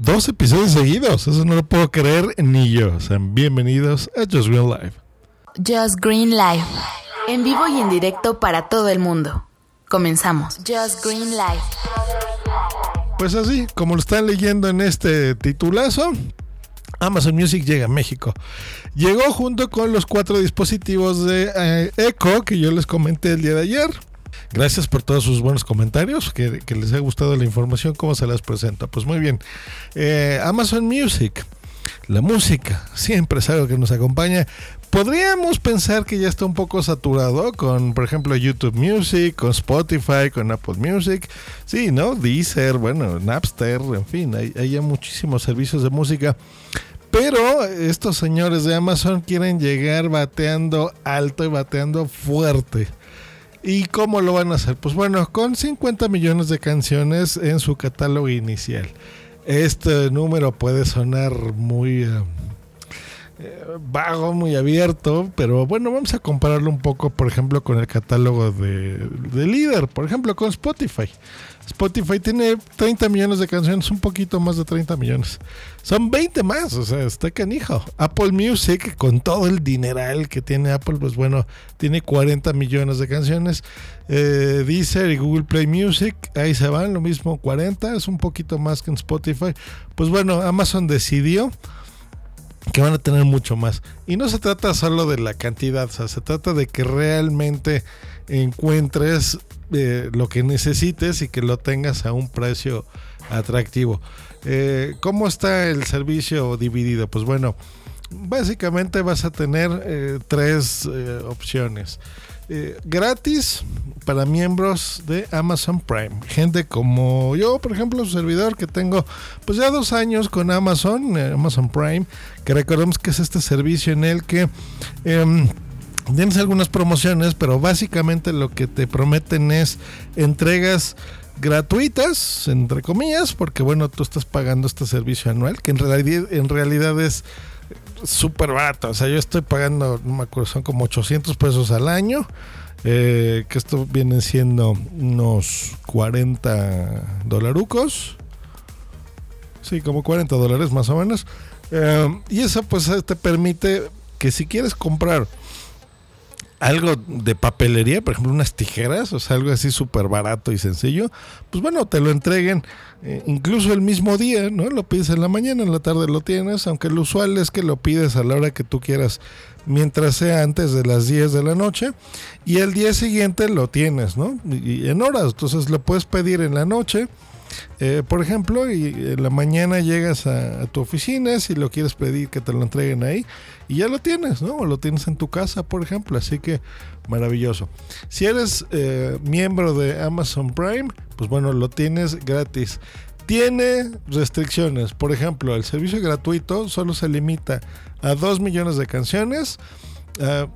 Dos episodios seguidos, eso no lo puedo creer ni yo. Sean bienvenidos a Just Green Live. Just Green Live, en vivo y en directo para todo el mundo. Comenzamos. Just Green Live. Pues así, como lo están leyendo en este titulazo, Amazon Music llega a México. Llegó junto con los cuatro dispositivos de eh, Echo que yo les comenté el día de ayer. Gracias por todos sus buenos comentarios, que, les ha gustado la información, cómo se las presento. Pues muy bien, eh, Amazon Music, la música, siempre es algo que nos acompaña. Podríamos pensar que ya está un poco saturado con, por ejemplo, YouTube Music, con Spotify, con Apple Music. Sí, ¿no? Deezer, bueno, Napster, en fin, hay, hay ya muchísimos servicios de música. Pero estos señores de Amazon quieren llegar bateando alto y bateando fuerte. ¿Y cómo lo van a hacer? Pues bueno, con 50 millones de canciones en su catálogo inicial. Este número puede sonar muy eh, eh, vago, muy abierto, pero bueno, vamos a compararlo un poco, por ejemplo, con el catálogo de, de líder, por ejemplo, con Spotify. Spotify tiene 30 millones de canciones, un poquito más de 30 millones. Son 20 más, o sea, está canijo. Apple Music, con todo el dineral que tiene Apple, pues bueno, tiene 40 millones de canciones. Eh, Deezer y Google Play Music, ahí se van, lo mismo, 40, es un poquito más que en Spotify. Pues bueno, Amazon decidió que van a tener mucho más. Y no se trata solo de la cantidad, o sea, se trata de que realmente encuentres eh, lo que necesites y que lo tengas a un precio atractivo. Eh, ¿Cómo está el servicio dividido? Pues bueno, básicamente vas a tener eh, tres opciones. gratis para miembros de Amazon Prime. Gente como yo, por ejemplo, su servidor que tengo pues ya dos años con Amazon, Amazon Prime, que recordemos que es este servicio en el que... Em, Tienes algunas promociones, pero básicamente lo que te prometen es entregas gratuitas, entre comillas, porque bueno, tú estás pagando este servicio anual, que en realidad, en realidad es súper barato. O sea, yo estoy pagando, no me acuerdo, son como 800 pesos al año. Eh, que esto vienen siendo unos 40 dolarucos. Sí, como 40 dólares más o menos. Eh, y eso pues te permite que si quieres comprar algo de papelería, por ejemplo, unas tijeras, o sea, algo así súper barato y sencillo, pues bueno, te lo entreguen eh, incluso el mismo día, ¿no? Lo pides en la mañana, en la tarde lo tienes, aunque lo usual es que lo pides a la hora que tú quieras, mientras sea antes de las 10 de la noche, y el día siguiente lo tienes, ¿no? Y, en horas, entonces lo puedes pedir en la noche. Eh, por ejemplo, y en la mañana llegas a, a, tu oficina, si lo quieres pedir que te lo entreguen ahí, y ya lo tienes, ¿no? O lo tienes en tu casa, por ejemplo. Así que maravilloso. Si eres eh, miembro de Amazon Prime, pues bueno, lo tienes gratis. Tiene restricciones. Por ejemplo, el servicio gratuito solo se limita a 2 millones de canciones.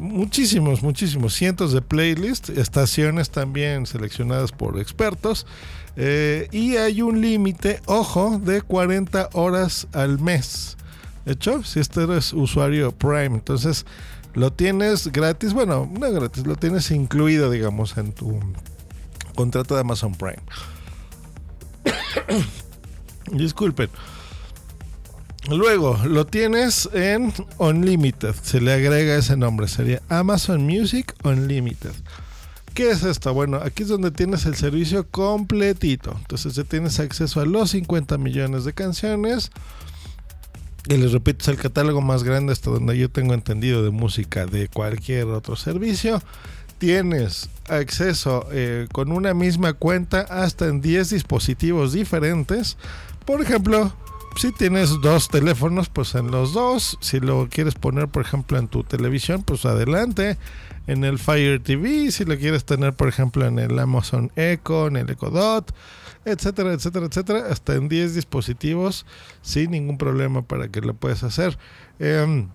Muchísimos, muchísimos, cientos de playlists, estaciones también seleccionadas por expertos. Eh, y hay un límite, ojo, de 40 horas al mes hecho si este eres usuario Prime. Entonces lo tienes gratis, bueno, no gratis, lo tienes incluido, digamos, en tu contrato de Amazon Prime. Disculpen. Luego lo tienes en Unlimited, se le agrega ese nombre, sería Amazon Music Unlimited. ¿Qué es esto? Bueno, aquí es donde tienes el servicio completito. Entonces ya tienes acceso a los 50 millones de canciones, y les repito, es el catálogo más grande hasta donde yo tengo entendido de música de cualquier otro servicio. Tienes acceso eh, con una misma cuenta hasta en 10 dispositivos diferentes. Por ejemplo, si tienes dos teléfonos, pues en los dos. Si lo quieres poner, por ejemplo, en tu televisión, pues adelante. En el Fire TV, si lo quieres tener, por ejemplo, en el Amazon Echo, en el Echo Dot etcétera, etcétera, etcétera, hasta en 10 dispositivos sin ningún problema para que lo puedas hacer. Em,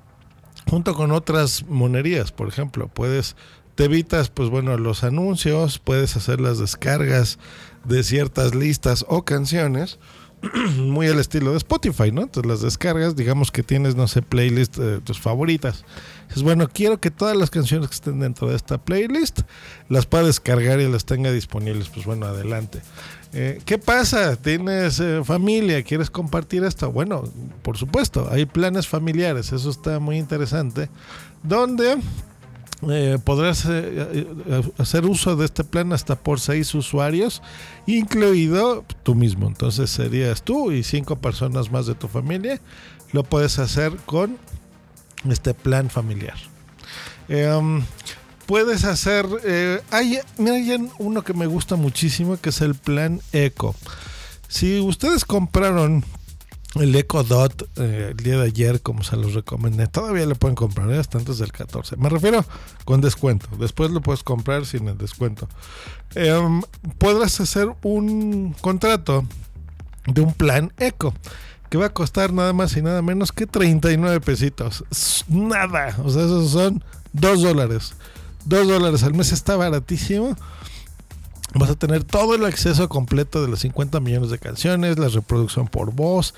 junto con otras monerías, por ejemplo, puedes, te evitas, pues bueno, los anuncios, puedes hacer las descargas de ciertas listas o canciones muy al estilo de Spotify, ¿no? Entonces las descargas, digamos que tienes, no sé, playlist de tus favoritas. Es bueno, quiero que todas las canciones que estén dentro de esta playlist las pueda descargar y las tenga disponibles. Pues bueno, adelante. Eh, ¿Qué pasa? ¿Tienes eh, familia? ¿Quieres compartir esto? Bueno, por supuesto, hay planes familiares, eso está muy interesante, donde eh, podrás hacer uso de este plan hasta por seis usuarios, incluido tú mismo. Entonces serías tú y cinco personas más de tu familia. Lo puedes hacer con este plan familiar. Um, puedes hacer. Eh, hay, uno que me gusta muchísimo que es el plan Eco. Si ustedes compraron el Eco Dot eh, el día de ayer, como se los recomendé, todavía lo pueden comprar ¿eh? hasta antes del 14. Me refiero con descuento. Después lo puedes comprar sin el descuento. Em, podrás hacer un contrato de un plan Eco que va a costar nada más y nada menos que 39 pesitos. Nada. O sea, esos son 2 dólares. 2 dólares al mes está baratísimo. Vas a tener todo el acceso completo de los 50 millones de canciones, la reproducción por voz,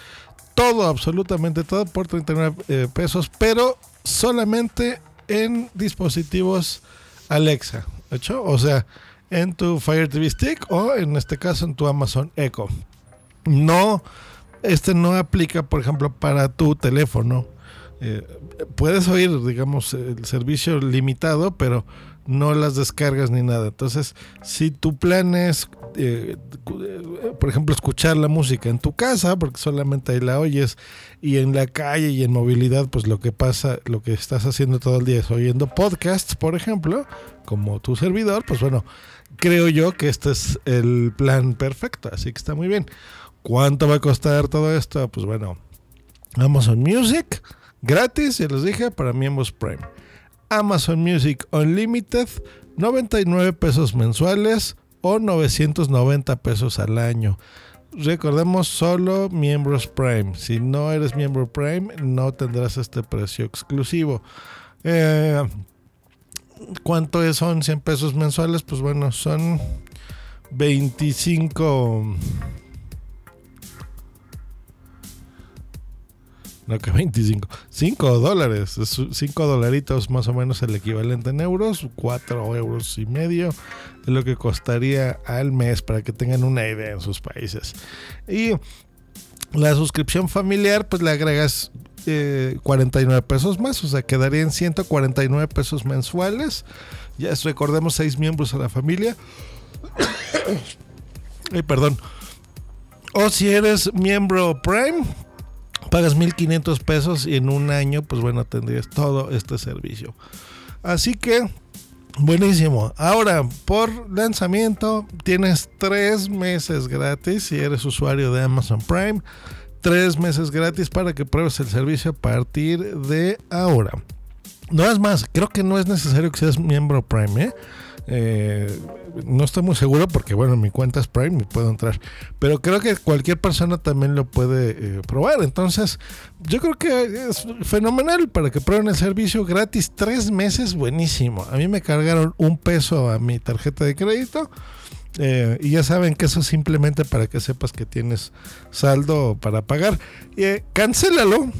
todo, absolutamente todo por 39 eh, pesos, pero solamente en dispositivos Alexa. ¿Hecho? O sea, en tu Fire TV Stick o en este caso en tu Amazon Echo. No, este no aplica, por ejemplo, para tu teléfono eh, puedes oír, digamos, el servicio limitado, pero no las descargas ni nada. Entonces, si tu plan es, eh, por ejemplo, escuchar la música en tu casa, porque solamente ahí la oyes, y en la calle y en movilidad, pues lo que pasa, lo que estás haciendo todo el día es oyendo podcasts, por ejemplo, como tu servidor, pues bueno, creo yo que este es el plan perfecto, así que está muy bien. ¿Cuánto va a costar todo esto? Pues bueno, Amazon Music Gratis, ya les dije, para miembros Prime. Amazon Music Unlimited, 99 pesos mensuales o 990 pesos al año. Recordemos solo miembros Prime. Si no eres miembro Prime, no tendrás este precio exclusivo. Eh, ¿Cuánto son 100 pesos mensuales? Pues bueno, son 25 No, que 25. 5 dólares. 5 dolaritos más o menos el equivalente en euros. 4 euros y medio es lo que costaría al mes para que tengan una idea en sus países. Y la suscripción familiar, pues le agregas 49 eh, pesos más. O sea, quedarían 149 pesos mensuales. Ya recordemos 6 miembros a la familia. Ay, perdón. O si eres miembro Prime, pagas 1.500 pesos y en un año, pues bueno, tendrías todo este servicio. Así que, buenísimo. Ahora, por lanzamiento, tienes tres meses gratis si eres usuario de Amazon Prime. Tres meses gratis para que pruebes el servicio a partir de ahora. No es más, creo que no es necesario que seas miembro Prime, ¿eh? Eh, no estoy muy seguro porque, bueno, mi cuenta es Prime y puedo entrar. Pero creo que cualquier persona también lo puede eh, probar. Entonces, yo creo que es fenomenal para que prueben el servicio gratis. Tres meses, buenísimo. A mí me cargaron un peso a mi tarjeta de crédito. Eh, y ya saben que eso es simplemente para que sepas que tienes saldo para pagar. Eh, cancélalo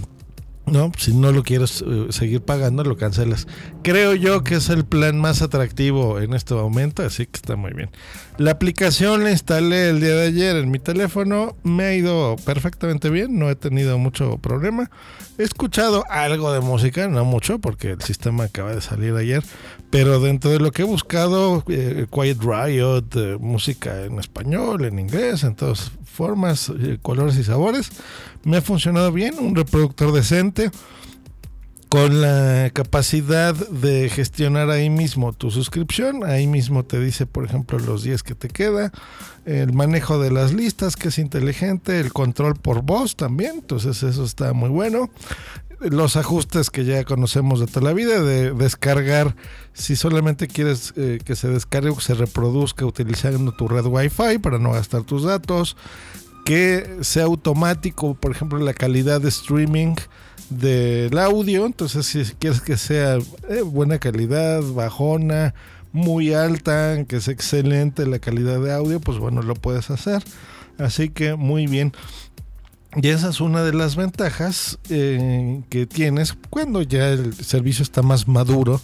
no, si no lo quieres eh, seguir pagando, lo cancelas. Creo yo que es el plan más atractivo en este momento, así que está muy bien. La aplicación la instalé el día de ayer en mi teléfono, me ha ido perfectamente bien, no he tenido mucho problema. He escuchado algo de música, no mucho, porque el sistema acaba de salir ayer, pero dentro de lo que he buscado, eh, Quiet Riot, eh, música en español, en inglés, en todas formas, colores y sabores me ha funcionado bien, un reproductor decente con la capacidad de gestionar ahí mismo tu suscripción, ahí mismo te dice, por ejemplo, los días que te queda, el manejo de las listas, que es inteligente, el control por voz también, entonces eso está muy bueno. Los ajustes que ya conocemos de toda la vida, de descargar, si solamente quieres eh, que se descargue o se reproduzca utilizando tu red Wi-Fi para no gastar tus datos, que sea automático, por ejemplo, la calidad de streaming del audio. Entonces, si quieres que sea eh, buena calidad, bajona, muy alta, que sea excelente la calidad de audio, pues bueno, lo puedes hacer. Así que muy bien. Y esa es una de las ventajas eh, que tienes cuando ya el servicio está más maduro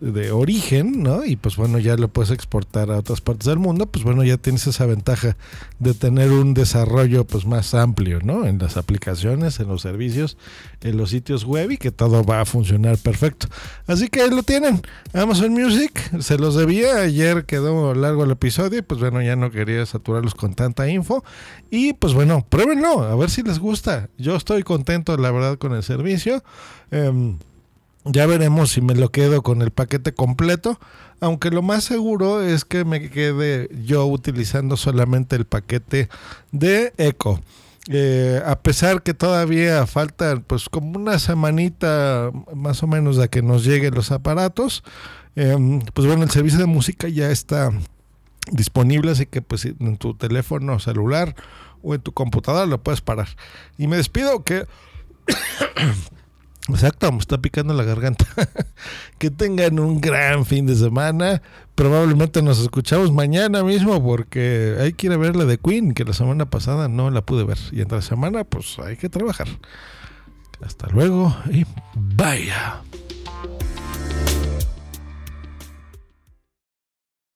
de origen, ¿no? Y pues bueno, ya lo puedes exportar a otras partes del mundo, pues bueno, ya tienes esa ventaja de tener un desarrollo pues más amplio, ¿no? En las aplicaciones, en los servicios, en los sitios web y que todo va a funcionar perfecto. Así que ahí lo tienen, Amazon Music, se los debía, ayer quedó largo el episodio y pues bueno, ya no quería saturarlos con tanta info y pues bueno, pruébenlo, a ver si les gusta. Yo estoy contento, la verdad, con el servicio. Eh, ya veremos si me lo quedo con el paquete completo, aunque lo más seguro es que me quede yo utilizando solamente el paquete de Eco. Eh, a pesar que todavía falta pues como una semanita más o menos de que nos lleguen los aparatos, em, pues bueno, el servicio de música ya está disponible, así que pues en tu teléfono celular o en tu computadora lo puedes parar. Y me despido que... Exacto, me está picando la garganta. que tengan un gran fin de semana. Probablemente nos escuchamos mañana mismo porque hay que ir ver la de Queen, que la semana pasada no la pude ver. Y entre la semana, pues hay que trabajar. Hasta luego y vaya.